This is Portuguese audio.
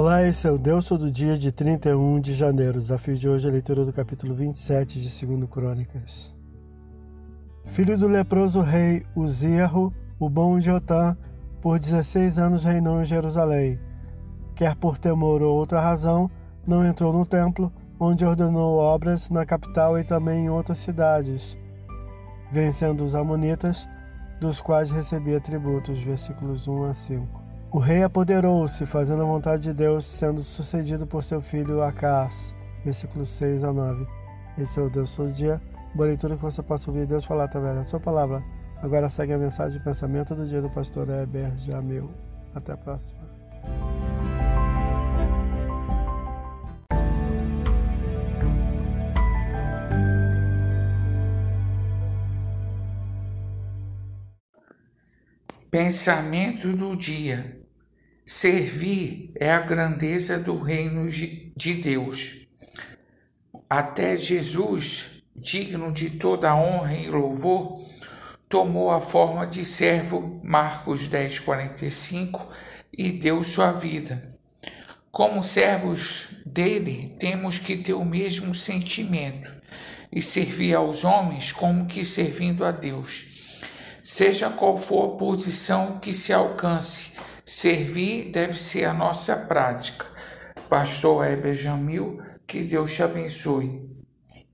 Olá, esse é o Deus Todo Dia de 31 de janeiro. Desafio de hoje é a leitura do capítulo 27 de 2 Crônicas. Filho do leproso rei Uzierro, o bom de Otã, por 16 anos reinou em Jerusalém. Quer por temor ou outra razão, não entrou no templo, onde ordenou obras na capital e também em outras cidades, vencendo os amonitas, dos quais recebia tributos. Versículos 1 a 5. O rei apoderou-se, fazendo a vontade de Deus, sendo sucedido por seu filho Acás. Versículos 6 a 9. Esse é o Deus todo dia. Boa leitura que você possa ouvir Deus falar através da sua palavra. Agora segue a mensagem de pensamento do dia do pastor Heber Jamil. Até a próxima. Pensamento do dia. Servir é a grandeza do reino de Deus. Até Jesus, digno de toda honra e louvor, tomou a forma de servo, Marcos 10, 45, e deu sua vida. Como servos dele, temos que ter o mesmo sentimento e servir aos homens como que servindo a Deus. Seja qual for a posição que se alcance, Servir deve ser a nossa prática. Pastor Heber Jamil, que Deus te abençoe.